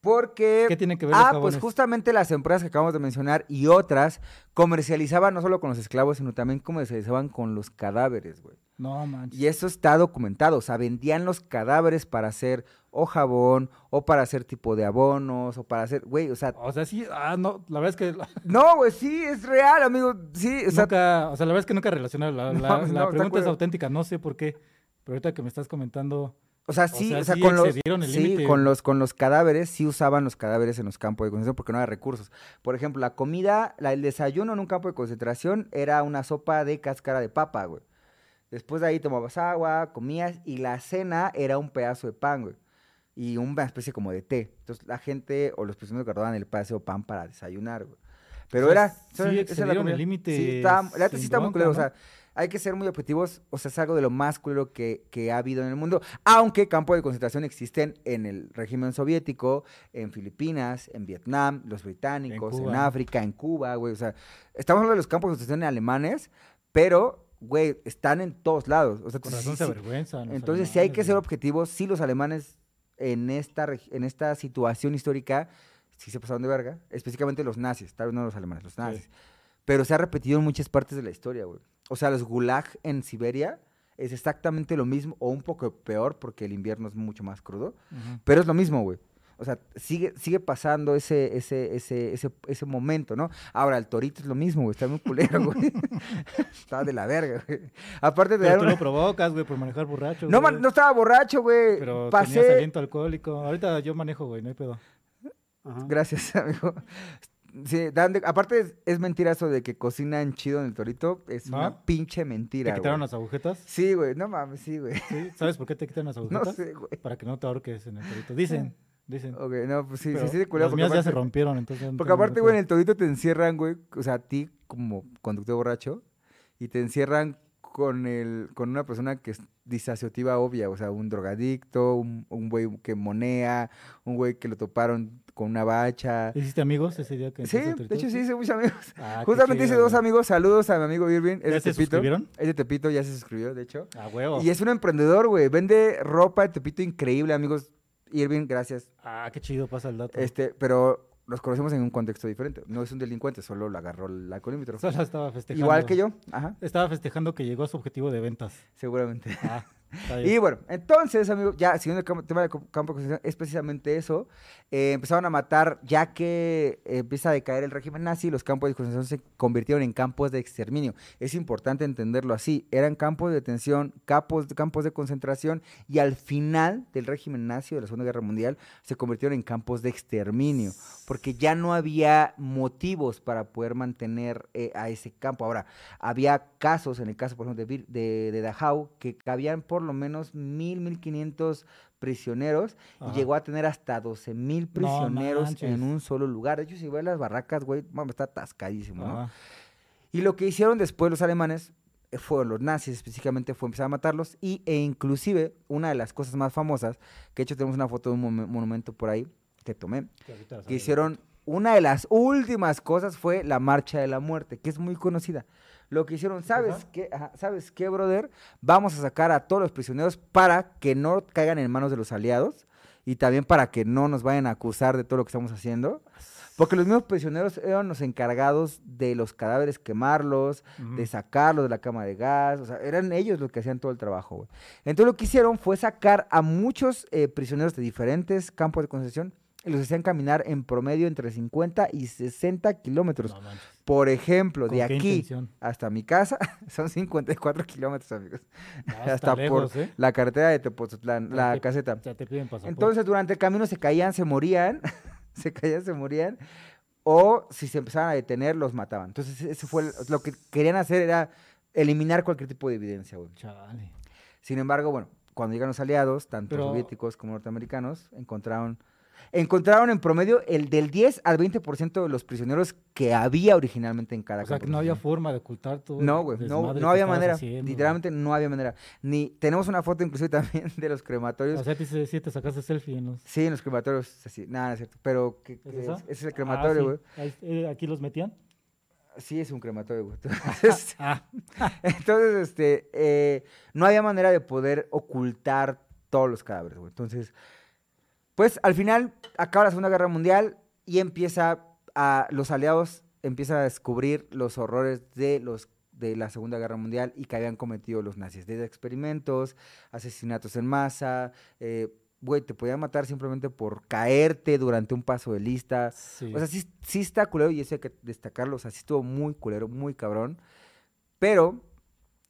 Porque. ¿Qué tiene que ver los Ah, pues jabones? justamente las empresas que acabamos de mencionar y otras comercializaban no solo con los esclavos, sino también comercializaban con los cadáveres, güey. No manches. Y eso está documentado. O sea, vendían los cadáveres para hacer o jabón, o para hacer tipo de abonos, o para hacer. Güey, o sea. O sea, sí, ah, no, la verdad es que No, güey, sí, es real, amigo. Sí, o sea. nunca, o sea, la verdad es que nunca relacioné. La, la- no, la pregunta es auténtica, no sé por qué. Pero ahorita que me estás comentando, O sea, sí, o sea, sí con los, sí, con los con los cadáveres, sí usaban los cadáveres en los campos de concentración porque no había recursos. Por ejemplo, la comida, la, el desayuno en un campo de concentración era una sopa de cáscara de papa, güey. Después de ahí tomabas agua, comías y la cena era un pedazo de pan, güey. Y una especie como de té. Entonces la gente o los prisioneros guardaban el pedazo de pan para desayunar, güey. Pero sea, era... sí esa era la el límite Sí, la neta sí muy culero, o sea, hay que ser muy objetivos, o sea, es algo de lo más culero que, que ha habido en el mundo. Aunque campos de concentración existen en el régimen soviético, en Filipinas, en Vietnam, los británicos, en. África, en Cuba, güey. O sea, estamos hablando de los campos de concentración alemanes, pero, güey, están en todos lados. O sea, con sí- razón sí- se sí. avergüenzan. Entonces, sí hay que ser objetivos. Sí, los alemanes en esta, en esta situación histórica sí se pasaron de verga. Específicamente los nazis, tal vez no los alemanes, los nazis. Pero se ha repetido en muchas partes de la historia, güey. O sea, los gulag en Siberia es exactamente lo mismo, o un poco peor, porque el invierno es mucho más crudo. Pero es lo mismo, güey. O sea, sigue, sigue pasando ese, ese, ese, ese, ese momento, ¿no? Ahora, el torito es lo mismo, güey. Está muy culero, güey. Está de la verga, güey. Aparte de Pero tú una- lo provocas, güey, por manejar borracho. No, man- no estaba borracho, güey. Pero tenías Pasé. aliento alcohólico. Ahorita yo manejo, güey, no hay pedo. Ajá. Gracias, amigo. Sí, de- aparte es, es mentira eso de que cocinan chido en el torito. Es ¿No? una pinche ¿Te mentira, quitaron güey. las agujetas? Sí, güey. No mames, sí, güey. ¿Sí? ¿Sabes por qué te quitan las No agujetas? sé, güey. Para que no te ahorques en el torito. Dicen, dicen. Ok, no, pues sí, Pero sí, sí, de culero. Las mías ya se rompieron, entonces... no porque aparte, güey, en el torito te encierran, güey. O sea, a ti como conductor borracho. Y te encierran con el con una persona que es disasociativa obvia. O sea, un drogadicto, un un güey que monea, un güey que lo toparon con una bacha. ¿Hiciste amigos ese día que Sí, de hecho sí hice muchos amigos. Ah, Justamente hice dos amigos. Saludos a mi amigo Irving. Es ¿Ya se Tepito. suscribieron? Es de Tepito, ya se suscribió, de hecho. Ah, huevo. Y es un emprendedor, güey. Vende ropa de Tepito increíble, amigos. Irving, gracias. Ah, qué chido pasa el dato. Este, pero nos conocemos en un contexto diferente. No es un delincuente, solo le agarró el alcoholímetro. Solo estaba festejando. Igual que yo, ajá, Estaba festejando que llegó a su objetivo de ventas. seguramente. Ah. Y bueno, entonces, amigos, ya siguiendo el tema del campo de concentración, es precisamente eso. Eh, empezaron a matar, ya que eh, empieza a decaer el régimen nazi, los campos de concentración se convirtieron en campos de exterminio. Es importante entenderlo así. Eran campos de detención, campos, campos de concentración, y al final del régimen nazi de la Segunda Guerra Mundial se convirtieron en campos de exterminio, porque ya no había motivos para poder mantener eh, a ese campo. Ahora, había casos, en el caso, por ejemplo, de, de Dachau, que cabían por lo menos mil, mil quinientos prisioneros Ajá. y llegó a tener hasta 12 mil prisioneros manches. en un solo lugar. De hecho, si ves las barracas, güey, está atascadísimo, ¿no? Y lo que hicieron después los alemanes, eh, fueron los nazis específicamente, fue empezar a matarlos y, e inclusive una de las cosas más famosas, que de hecho tenemos una foto de un monumento por ahí que tomé, Que hicieron, una de las últimas cosas fue la Marcha de la Muerte, que es muy conocida. Lo que hicieron, ¿sabes Ajá. qué? Ajá, ¿Sabes qué, brother? Vamos a sacar a todos los prisioneros para que no caigan en manos de los aliados y también para que no nos vayan a acusar de todo lo que estamos haciendo. Porque los mismos prisioneros eran los encargados de los cadáveres quemarlos, de sacarlos de la cama de gas, o sea, eran ellos los que hacían todo el trabajo, güey. Entonces lo que hicieron fue sacar a muchos eh, prisioneros de diferentes campos de concentración y los hacían caminar en promedio entre 50 y 60 kilómetros. No. Por ejemplo, ¿Con de aquí intención? hasta mi casa son 54 kilómetros, amigos. No, hasta está por lejos, ¿eh? la carretera de Tepozotlán, Ya la te- caseta. Ya te piden pasaporte. Entonces, durante el camino se caían, se morían, se caían, se morían, o si se empezaban a detener, los mataban. Entonces, eso fue el- lo que querían hacer era eliminar cualquier tipo de evidencia, güey. Sin embargo, bueno, cuando llegan los aliados, tanto Pero- soviéticos como norteamericanos, encontraron encontraron en promedio el del 10 al 20% de los prisioneros que había originalmente en cada O sea, que no había forma de ocultar todo. No, güey, no, no había manera. haciendo. Literalmente no había manera. Ni tenemos una foto inclusive también de los crematorios. O sea, te, sí te sacaste selfie en los... sí, en los crematorios, así, nada, no es cierto. Pero ¿qué- ¿Es qué es? Ese es el Ah, crematorio, güey. Eh, ¿Aquí los metían? Sí, es un crematorio, güey. Entonces, Ah, entonces, este, eh, no había manera de poder ocultar todos los cadáveres, güey. Entonces, Pues al final acaba la Segunda Guerra Mundial y empieza a los aliados empiezan a descubrir los horrores de los de la Segunda Guerra Mundial y que habían cometido los nazis, desde experimentos, asesinatos en masa, eh, güey, te podían matar simplemente por caerte durante un paso de lista. Sí. O sea, sí, sí está culero y eso hay que destacarlo, o sea, sí estuvo muy culero, muy cabrón, pero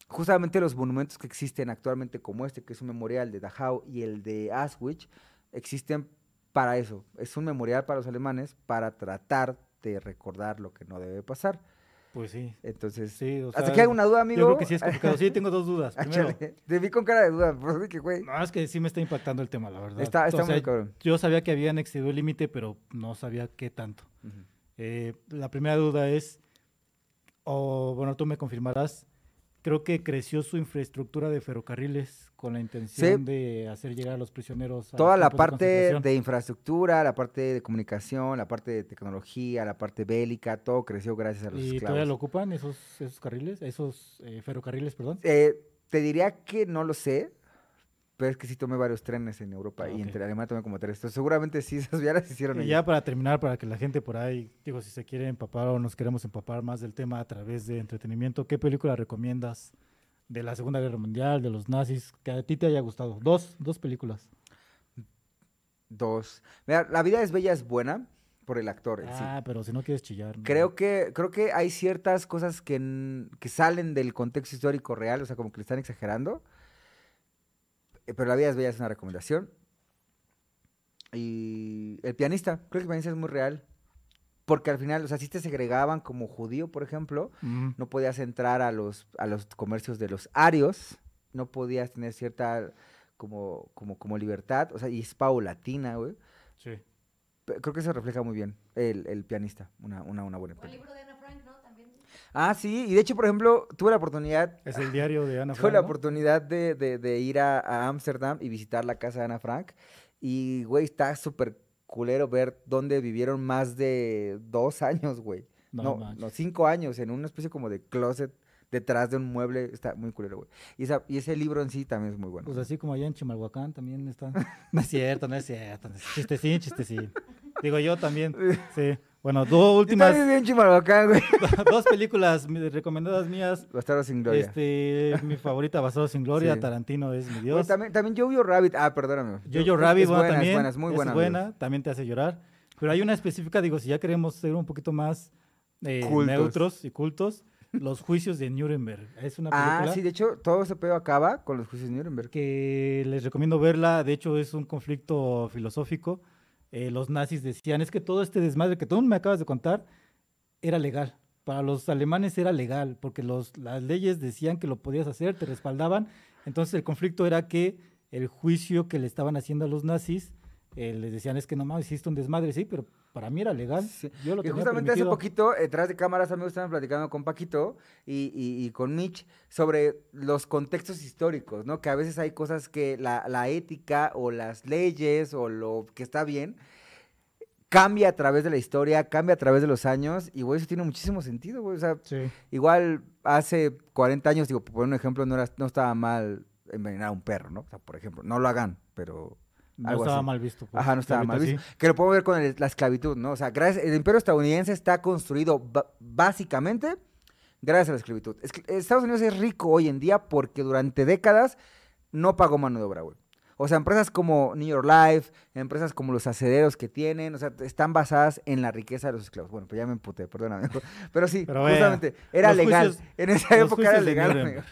justamente los monumentos que existen actualmente como este, que es un memorial de Dachau y el de Auschwitz, existen para eso. Es un memorial para los alemanes para tratar de recordar lo que no debe pasar. Pues sí. Entonces, Sí, o hasta que hay una duda, amigo. Yo creo que sí es complicado. Sí, tengo dos dudas. Primero, Te vi con cara de duda, por dije, güey. no, es que sí me está impactando el tema, la verdad. Está, está O sea, muy cabrón. Yo sabía que habían excedido el límite, pero no sabía qué tanto. Eh, la primera duda es, o bueno, tú me confirmarás, creo que creció su infraestructura de ferrocarriles con la intención de hacer llegar a los prisioneros. a Toda los la parte de infraestructura, la parte de comunicación, la parte de tecnología, la parte bélica, todo creció gracias a los ¿Y esclavos. todavía lo ocupan esos, esos carriles, esos eh, ferrocarriles, perdón? Eh, te diría que no lo sé, pero es que sí tomé varios trenes en Europa Ah, y entre Alemania tomé como tres. Entonces, seguramente sí, esas ya las hicieron Y ellos. ya para terminar, para que la gente por ahí, digo, si se quiere empapar o nos queremos empapar más del tema a través de entretenimiento, ¿qué película recomiendas de la Segunda Guerra Mundial, de los nazis, que a ti te haya gustado? Dos, dos películas. Dos. Mira, La vida es bella es buena por el actor sí. Ah, pero si no quieres chillar. no. Creo que, creo que hay ciertas cosas que, que salen del contexto histórico real, o sea, como que le están exagerando. Eh, Pero La vida es bella es una recomendación. Y El pianista, creo que el pianista es muy real. Porque al final, o sea, si te segregaban como judío, por ejemplo, Mm, no podías entrar a los, a los comercios de los arios, no podías tener cierta como, como, como libertad, o sea, y es paulatina, güey. sí. Creo que se refleja muy bien el, el pianista, una, una, una buena película. libro de Ana Frank, ¿no? También. Ah, sí, y de hecho, por ejemplo, tuve la oportunidad, Es el diario de Ana tuve Frank, la ¿no? oportunidad de, de- de ir a Ámsterdam y visitar la casa de Ana Frank. Y, güey, está súper culero ver dónde vivieron más de dos años, güey. No, No, no, cinco años en una especie como de closet detrás de un mueble. Está muy culero, güey. Y, esa- y ese libro en sí también es muy bueno. Pues así como allá en Chimalhuacán también está. No es cierto, no es cierto. Chistecín, chistecín. Digo yo también. Sí. Bueno, dos últimas, bien güey. dos películas recomendadas mías. Bastardo sin gloria. Este, mi favorita, Basado sin Gloria, Sí. Tarantino es mi Dios. también, también Jojo Rabbit. Ah, perdóname. Jojo Yo- Rabbit, es bueno, buena, también. es buena, es muy buena. es amigos. buena, también te hace llorar. Pero hay una específica, digo, si ya queremos ser un poquito más eh, neutros y cultos, Los Juicios de Nuremberg. Es una película Ah, sí, de hecho, todo ese pedo acaba con los juicios de Nuremberg. que les recomiendo verla. De hecho, es un conflicto filosófico. Eh, los nazis decían, es que todo este desmadre que tú me acabas de contar era legal. Para los alemanes era legal, porque los, las leyes decían que lo podías hacer, te respaldaban. Entonces el conflicto era que el juicio que le estaban haciendo a los nazis, eh, les decían, es que nomás hiciste un desmadre, sí, pero para mí era legal. Sí. Yo lo tenía justamente permitido". hace poquito, eh, detrás de cámaras, amigos, estaban platicando con Paquito y, y- y con Mitch sobre los contextos históricos, ¿no? Que a veces hay cosas que la, la ética o las leyes o lo que está bien cambia a través de la historia, cambia a través de los años y, güey, eso tiene muchísimo sentido, güey. O sea, Sí. igual hace 40 años, digo, por poner un ejemplo, no, era, no estaba mal envenenar a un perro, ¿no? O sea, por ejemplo, no lo hagan, pero No algo estaba así. mal visto. pues, Ajá, no estaba mal visto. Que lo podemos ver con el- la esclavitud, ¿no? O sea, gracias, el imperio estadounidense está construido básicamente gracias a la esclavitud. Es Estados Unidos es rico hoy en día porque durante décadas no pagó mano de obra, güey. O sea, empresas como New York Life, empresas como los acederos que tienen, o sea, están basadas en la riqueza de los esclavos. Bueno, pues ya me emputé, perdóname. Pero sí, Pero justamente, era legal. juicios- en esa época era legal.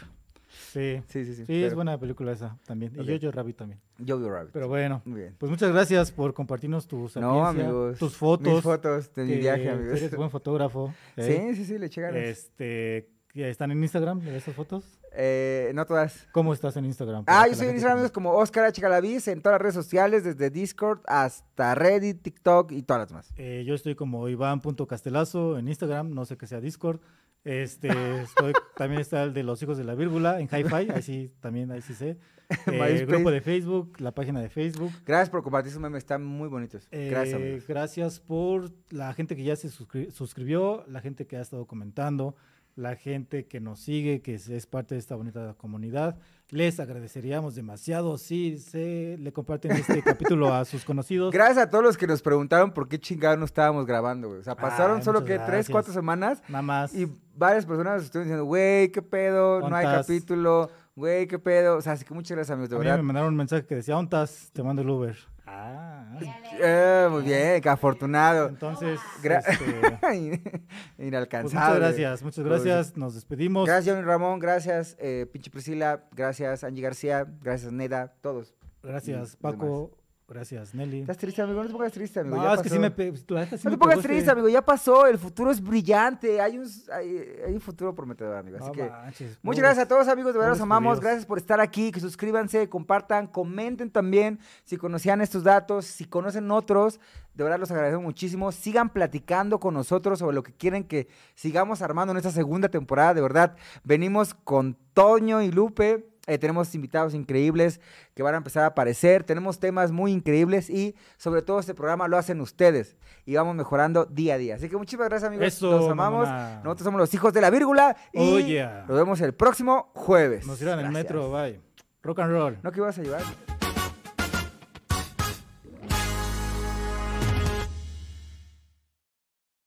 Sí. Sí, sí, sí. Sí, es buena película esa también. Y Jojo Rabbit también. Jojo Rabbit. Pero bueno, Muy bien. pues muchas gracias por compartirnos tus No, amigos. tus fotos. Mis fotos de mi viaje, amigos. Eres buen fotógrafo. ¿eh? Sí, sí, sí, le ganas. Este, están en Instagram esas fotos. Eh, no todas. ¿Cómo estás en Instagram? Ah, yo soy en Instagram, amigos, como Oscar H. Galaviz en todas las redes sociales, desde Discord hasta Reddit, TikTok y todas las demás. Eh, yo estoy como Iván.castelazo en Instagram, no sé qué sea Discord. Este, estoy, también está el de los hijos de la vírgula en Hi-Fi, ahí sí, también, ahí sí sé. Eh, el grupo de Facebook, la página de Facebook. Gracias por compartir sus memes, están muy bonitos. Gracias, Eh, gracias por la gente que ya se suscri- suscribió, la gente que ha estado comentando, la gente que nos sigue, que es- es parte de esta bonita comunidad. Les agradeceríamos demasiado si se le comparten este capítulo a sus conocidos. Gracias a todos los que nos preguntaron por qué chingados no estábamos grabando, güey. O sea, pasaron Ay, solo que tres, cuatro semanas Nada más. y varias personas estuvieron diciendo, güey, qué pedo, no hay capítulo, güey, qué pedo. O sea, así que muchas gracias, amigos, de a mí verdad. me mandaron un mensaje que decía, ¿ontas? Te mando el Uber. Ah, Eh, muy bien, qué afortunado. entonces, Gra- este, pues muchas gracias, muchas gracias. Nos despedimos. Gracias, Ramón, gracias, eh, pinche Priscila, gracias, Angie García, gracias, Neda, todos. Gracias, Paco. Gracias, Nelly. ¿Estás triste, amigo? No te pongas triste, amigo. No, ya es que sí me, pe- la neta sí No me te pongas triste, amigo, ya pasó, el futuro es brillante, hay un, hay, hay un futuro prometedor, amigo. Así No que manches, muchas gracias a todos, amigos, de verdad los amamos, gracias por estar aquí, que suscríbanse, compartan, comenten también si conocían estos datos, si conocen otros, de verdad los agradecemos muchísimo, sigan platicando con nosotros sobre lo que quieren que sigamos armando en esta segunda temporada, de verdad, venimos con Toño y Lupe, eh, tenemos invitados increíbles que van a empezar a aparecer. Tenemos temas muy increíbles y sobre todo este programa lo hacen ustedes y vamos mejorando día a día. Así que muchísimas gracias amigos. Eso, Los amamos. Nosotros somos los hijos de la vírgula y Oh, yeah. nos vemos el próximo jueves. Nos irán en el metro, bye. Rock and roll. ¿No que ibas a llevar?